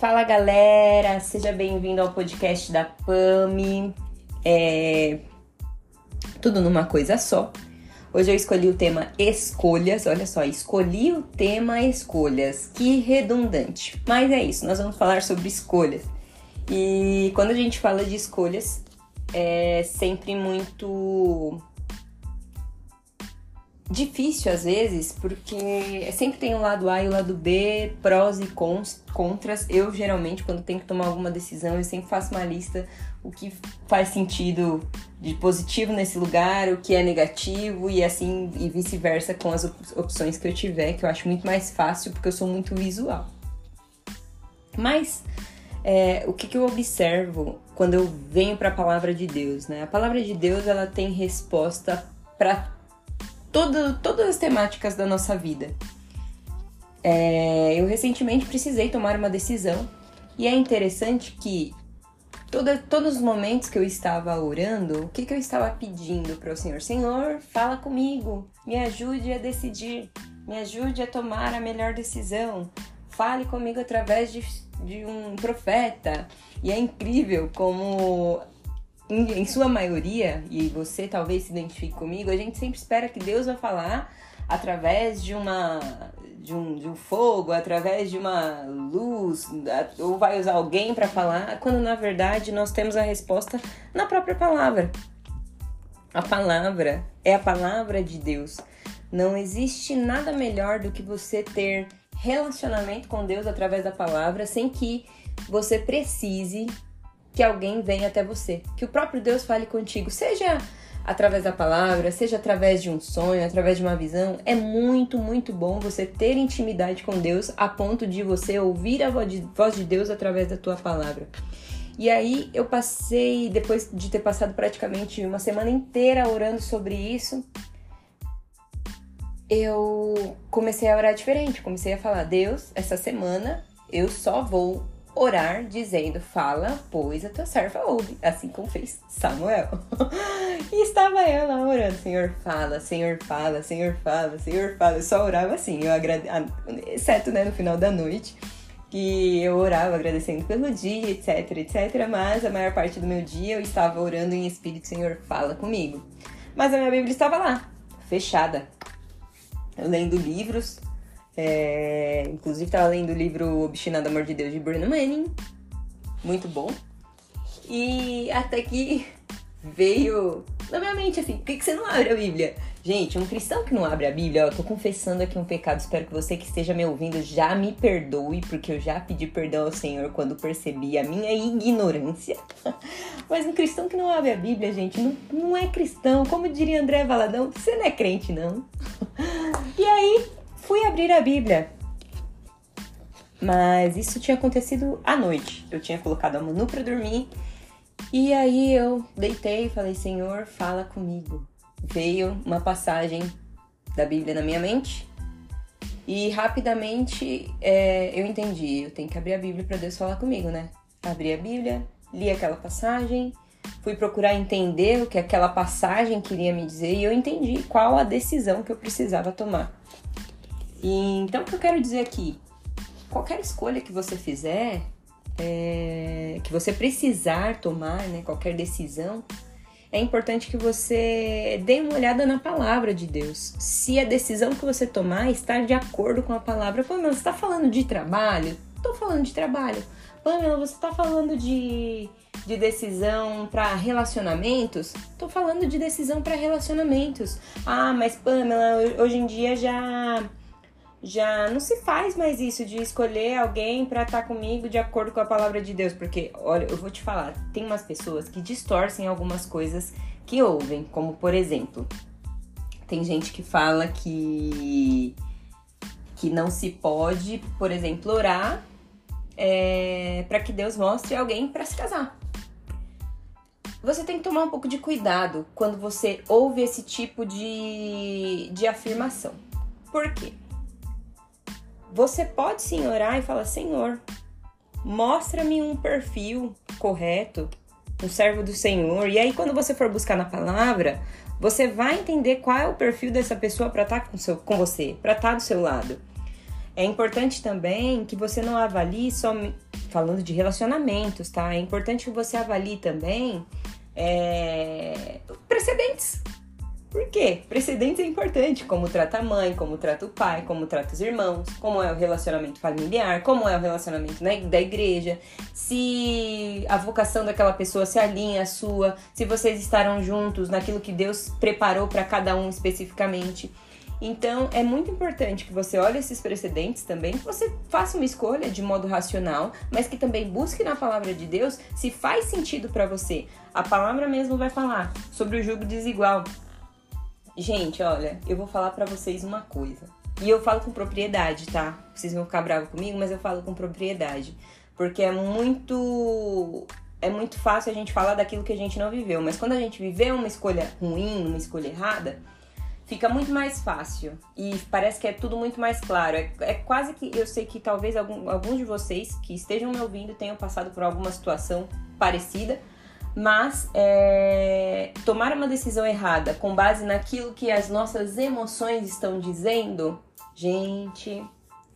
Fala galera, seja bem-vindo ao podcast da PAMI. É... Tudo numa coisa só. Hoje eu escolhi o tema escolhas. Olha só, escolhi o tema escolhas. Que redundante. Mas é isso, nós vamos falar sobre escolhas. E quando a gente fala de escolhas, é sempre muito difícil às vezes, porque sempre tem o lado A e o lado B, prós e cons, contras. Eu geralmente, quando tenho que tomar alguma decisão, eu sempre faço uma lista o que faz sentido de positivo nesse lugar, o que é negativo e assim e vice-versa com as opções que eu tiver, que eu acho muito mais fácil porque eu sou muito visual. Mas é, o que, que eu observo quando eu venho para a palavra de Deus, né? A palavra de Deus ela tem resposta para todo, todas as temáticas da nossa vida. É, eu recentemente precisei tomar uma decisão e é interessante que toda, todos os momentos que eu estava orando, o que, que eu estava pedindo para o Senhor? Senhor, fala comigo, me ajude a decidir, me ajude a tomar a melhor decisão, fale comigo através de, de um profeta. E é incrível como em, em sua maioria, e você talvez se identifique comigo, a gente sempre espera que Deus vai falar através de uma de um, de um fogo, através de uma luz, ou vai usar alguém para falar, quando na verdade nós temos a resposta na própria palavra. A palavra é a palavra de Deus. Não existe nada melhor do que você ter relacionamento com Deus através da palavra sem que você precise que alguém venha até você, que o próprio Deus fale contigo, seja através da palavra, seja através de um sonho, através de uma visão. É muito, muito bom você ter intimidade com Deus a ponto de você ouvir a voz de Deus através da tua palavra. E aí eu passei, depois de ter passado praticamente uma semana inteira orando sobre isso, eu comecei a orar diferente. Comecei a falar: Deus, essa semana eu só vou orar dizendo: Fala, pois a tua serva ouve, assim como fez Samuel. e estava eu lá orando: Senhor, fala, Senhor, fala, Senhor, fala, Senhor, fala. Eu só orava assim, eu agrade... exceto né, no final da noite, que eu orava agradecendo pelo dia, etc, etc. Mas a maior parte do meu dia eu estava orando em espírito: Senhor, fala comigo. Mas a minha Bíblia estava lá, fechada. Lendo livros, é, inclusive, estava lendo o livro Obstinado Amor de Deus de Bruno Manning. Muito bom. E até que veio na minha mente assim: por que, que você não abre a Bíblia? Gente, um cristão que não abre a Bíblia, eu tô confessando aqui um pecado. Espero que você que esteja me ouvindo já me perdoe, porque eu já pedi perdão ao Senhor quando percebi a minha ignorância. Mas um cristão que não abre a Bíblia, gente, não, não é cristão. Como diria André Valadão, você não é crente, não. E aí, fui abrir a Bíblia. Mas isso tinha acontecido à noite. Eu tinha colocado a Manu para dormir. E aí eu deitei e falei: Senhor, fala comigo. Veio uma passagem da Bíblia na minha mente. E rapidamente é, eu entendi: eu tenho que abrir a Bíblia para Deus falar comigo, né? Abri a Bíblia, li aquela passagem, fui procurar entender o que aquela passagem queria me dizer e eu entendi qual a decisão que eu precisava tomar. E, então, o que eu quero dizer aqui? Qualquer escolha que você fizer, é, que você precisar tomar, né, qualquer decisão, é importante que você dê uma olhada na palavra de Deus. Se a decisão que você tomar está de acordo com a palavra. Pamela, você está falando de trabalho? Estou falando de trabalho. Pamela, você está falando de, de decisão para relacionamentos? Estou falando de decisão para relacionamentos. Ah, mas Pamela, hoje em dia já já não se faz mais isso de escolher alguém para estar tá comigo de acordo com a palavra de Deus, porque olha, eu vou te falar, tem umas pessoas que distorcem algumas coisas que ouvem, como por exemplo, tem gente que fala que que não se pode, por exemplo, orar é, para que Deus mostre alguém para se casar. Você tem que tomar um pouco de cuidado quando você ouve esse tipo de, de afirmação. Por quê? Você pode sim orar e falar: Senhor, mostra-me um perfil correto, um servo do Senhor. E aí, quando você for buscar na palavra, você vai entender qual é o perfil dessa pessoa para estar tá com, seu, com você, para estar tá do seu lado. É importante também que você não avalie só, falando de relacionamentos, tá? É importante que você avalie também é, precedentes. Por quê? Precedentes é importante, como trata a mãe, como trata o pai, como trata os irmãos, como é o relacionamento familiar, como é o relacionamento da igreja, se a vocação daquela pessoa se alinha à sua, se vocês estarão juntos naquilo que Deus preparou para cada um especificamente. Então, é muito importante que você olhe esses precedentes também, que você faça uma escolha de modo racional, mas que também busque na palavra de Deus se faz sentido para você. A palavra mesmo vai falar sobre o jugo desigual. Gente, olha, eu vou falar para vocês uma coisa. E eu falo com propriedade, tá? Vocês vão ficar bravos comigo, mas eu falo com propriedade. Porque é muito é muito fácil a gente falar daquilo que a gente não viveu, mas quando a gente viveu uma escolha ruim, uma escolha errada, fica muito mais fácil e parece que é tudo muito mais claro. É, é quase que eu sei que talvez algum, alguns de vocês que estejam me ouvindo tenham passado por alguma situação parecida, mas é, tomar uma decisão errada com base naquilo que as nossas emoções estão dizendo, gente,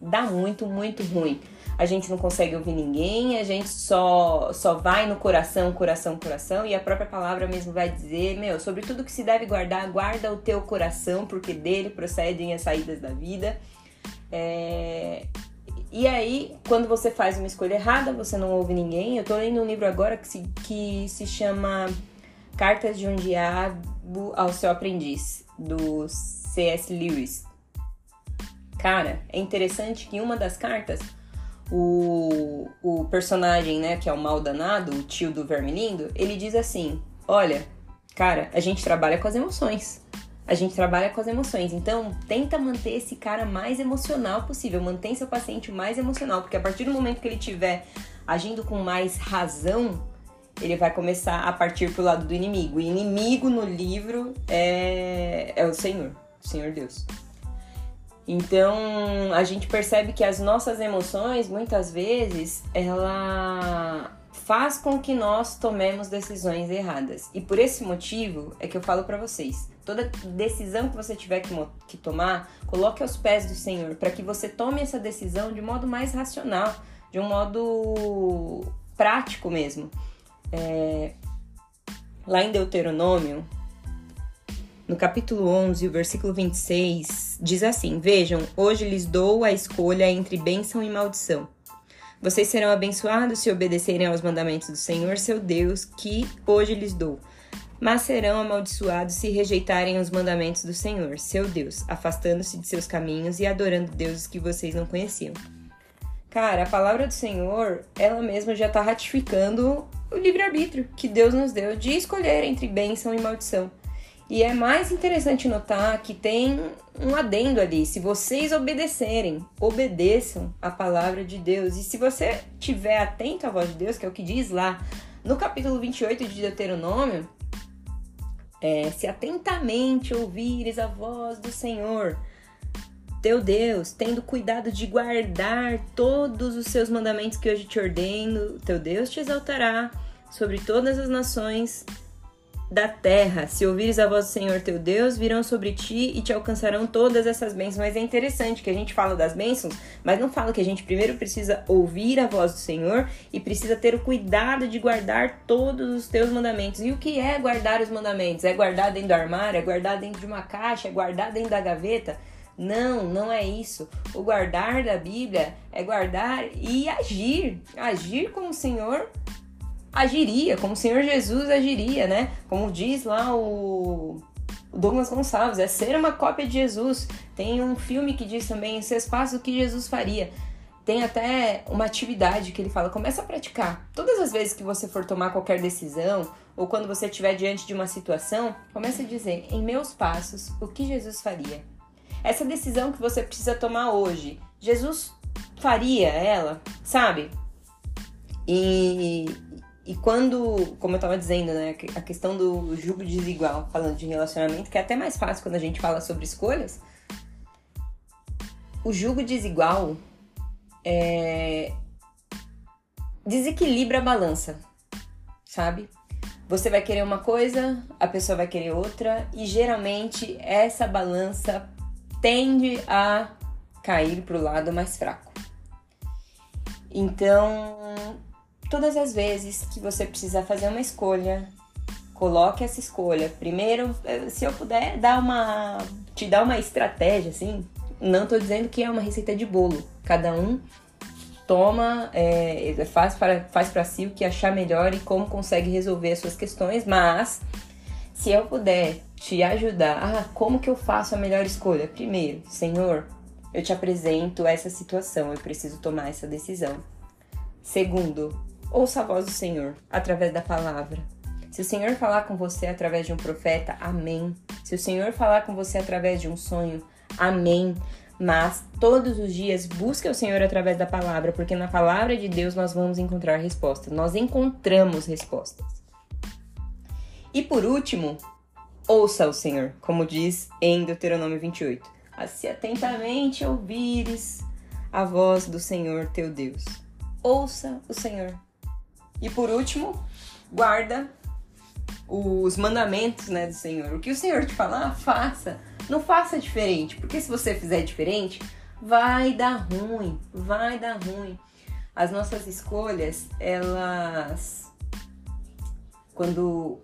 dá muito, muito ruim a gente não consegue ouvir ninguém, a gente só, só vai no coração, coração, coração, e a própria palavra mesmo vai dizer, meu, sobre tudo que se deve guardar, guarda o teu coração, porque dele procedem as saídas da vida. É... E aí, quando você faz uma escolha errada, você não ouve ninguém. Eu tô lendo um livro agora que se, que se chama Cartas de um Diabo ao Seu Aprendiz, do C.S. Lewis. Cara, é interessante que uma das cartas o, o personagem, né, que é o mal danado, o tio do Vermilindo, ele diz assim: Olha, cara, a gente trabalha com as emoções. A gente trabalha com as emoções. Então, tenta manter esse cara mais emocional possível. Mantém seu paciente mais emocional, porque a partir do momento que ele estiver agindo com mais razão, ele vai começar a partir pro lado do inimigo. E inimigo no livro é, é o Senhor, o Senhor Deus. Então, a gente percebe que as nossas emoções, muitas vezes, ela faz com que nós tomemos decisões erradas. E por esse motivo é que eu falo para vocês, toda decisão que você tiver que, que tomar, coloque aos pés do Senhor, para que você tome essa decisão de modo mais racional, de um modo prático mesmo. É... Lá em Deuteronômio, no capítulo 11, o versículo 26, diz assim: Vejam, hoje lhes dou a escolha entre bênção e maldição. Vocês serão abençoados se obedecerem aos mandamentos do Senhor, seu Deus, que hoje lhes dou. Mas serão amaldiçoados se rejeitarem os mandamentos do Senhor, seu Deus, afastando-se de seus caminhos e adorando deuses que vocês não conheciam. Cara, a palavra do Senhor, ela mesma já está ratificando o livre-arbítrio que Deus nos deu de escolher entre bênção e maldição. E é mais interessante notar que tem um adendo ali. Se vocês obedecerem, obedeçam a palavra de Deus. E se você estiver atento à voz de Deus, que é o que diz lá no capítulo 28 de Deuteronômio, é, se atentamente ouvires a voz do Senhor, teu Deus, tendo cuidado de guardar todos os seus mandamentos que hoje te ordeno, teu Deus te exaltará sobre todas as nações da terra. Se ouvires a voz do Senhor teu Deus, virão sobre ti e te alcançarão todas essas bênçãos. Mas é interessante que a gente fala das bênçãos, mas não fala que a gente primeiro precisa ouvir a voz do Senhor e precisa ter o cuidado de guardar todos os teus mandamentos. E o que é guardar os mandamentos? É guardar dentro do armário? É guardar dentro de uma caixa? É guardar dentro da gaveta? Não, não é isso. O guardar da Bíblia é guardar e agir. Agir como o Senhor agiria, como o Senhor Jesus agiria, né? Como diz lá o Douglas Gonçalves, é ser uma cópia de Jesus. Tem um filme que diz também, vocês façam o que Jesus faria. Tem até uma atividade que ele fala, começa a praticar. Todas as vezes que você for tomar qualquer decisão, ou quando você estiver diante de uma situação, comece a dizer, em meus passos, o que Jesus faria. Essa decisão que você precisa tomar hoje, Jesus faria ela, sabe? E, e quando, como eu tava dizendo, né, a questão do julgo desigual, falando de relacionamento, que é até mais fácil quando a gente fala sobre escolhas, o julgo desigual é... desequilibra a balança, sabe? Você vai querer uma coisa, a pessoa vai querer outra, e geralmente essa balança tende a cair pro lado mais fraco. Então, todas as vezes que você precisar fazer uma escolha, coloque essa escolha. Primeiro, eh, se eu puder dar uma te dar uma estratégia assim, não tô dizendo que é uma receita de bolo. Cada um toma, é, faz para faz para si o que achar melhor e como consegue resolver as suas questões, mas se eu puder te ajudar, ah, como que eu faço a melhor escolha? Primeiro, Senhor, eu te apresento essa situação, eu preciso tomar essa decisão. Segundo, ouça a voz do Senhor através da palavra. Se o Senhor falar com você através de um profeta, amém. Se o Senhor falar com você através de um sonho, amém. Mas todos os dias busque o Senhor através da palavra, porque na palavra de Deus nós vamos encontrar respostas. Nós encontramos respostas. E por último, ouça o Senhor, como diz em Deuteronômio 28. Se atentamente ouvires a voz do Senhor teu Deus. Ouça o Senhor. E por último, guarda os mandamentos né, do Senhor. O que o Senhor te falar, faça. Não faça diferente, porque se você fizer diferente, vai dar ruim, vai dar ruim. As nossas escolhas, elas. Quando.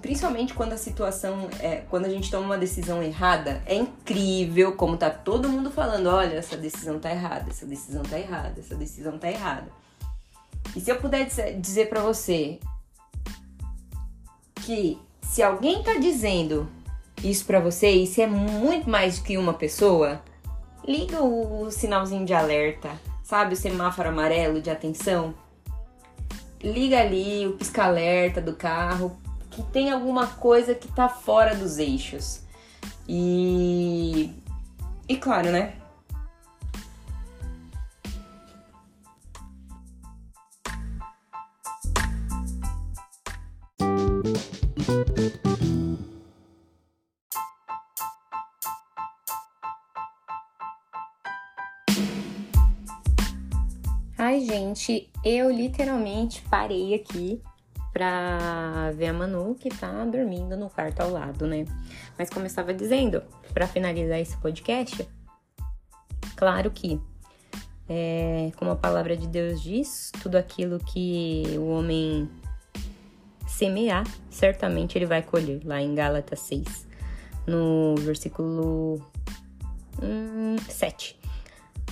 Principalmente quando a situação é. Quando a gente toma uma decisão errada, é incrível como tá todo mundo falando: olha, essa decisão tá errada, essa decisão tá errada, essa decisão tá errada. E se eu puder dizer para você que se alguém tá dizendo isso para você e se é muito mais do que uma pessoa, liga o sinalzinho de alerta, sabe? O semáforo amarelo de atenção. Liga ali o pisca-alerta do carro que tem alguma coisa que tá fora dos eixos. E. E claro, né? Gente, eu literalmente parei aqui pra ver a Manu que tá dormindo no quarto ao lado, né? Mas como eu estava dizendo, para finalizar esse podcast, claro que, é, como a palavra de Deus diz, tudo aquilo que o homem semear, certamente ele vai colher, lá em Gálatas 6, no versículo hum, 7.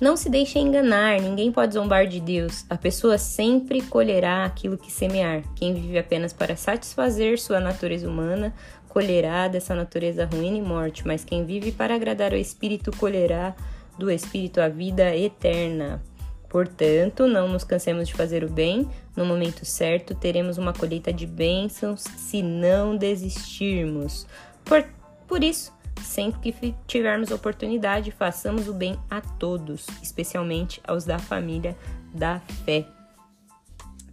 Não se deixe enganar, ninguém pode zombar de Deus. A pessoa sempre colherá aquilo que semear. Quem vive apenas para satisfazer sua natureza humana, colherá dessa natureza ruim e morte, mas quem vive para agradar ao Espírito, colherá do Espírito a vida eterna. Portanto, não nos cansemos de fazer o bem, no momento certo teremos uma colheita de bênçãos se não desistirmos. Por, por isso, Sempre que tivermos oportunidade, façamos o bem a todos, especialmente aos da família da fé.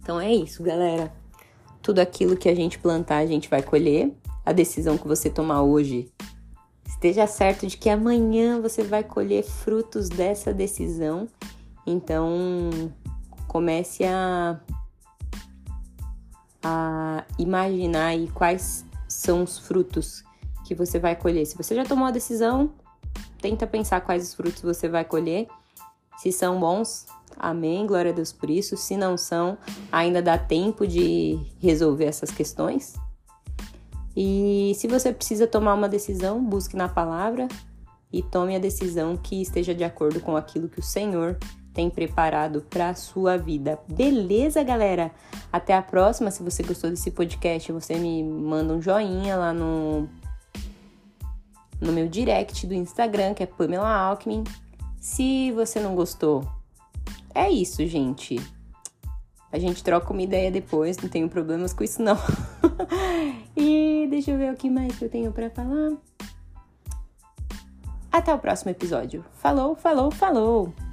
Então é isso, galera. Tudo aquilo que a gente plantar, a gente vai colher. A decisão que você tomar hoje, esteja certo de que amanhã você vai colher frutos dessa decisão. Então, comece a, a imaginar aí quais são os frutos que você vai colher. Se você já tomou a decisão, tenta pensar quais os frutos você vai colher. Se são bons, amém, glória a Deus por isso. Se não são, ainda dá tempo de resolver essas questões. E se você precisa tomar uma decisão, busque na palavra e tome a decisão que esteja de acordo com aquilo que o Senhor tem preparado para a sua vida. Beleza, galera? Até a próxima. Se você gostou desse podcast, você me manda um joinha lá no no meu direct do Instagram, que é Pamela Alckmin. Se você não gostou, é isso, gente. A gente troca uma ideia depois, não tenho problemas com isso não. e deixa eu ver o que mais eu tenho para falar. Até o próximo episódio. Falou, falou, falou!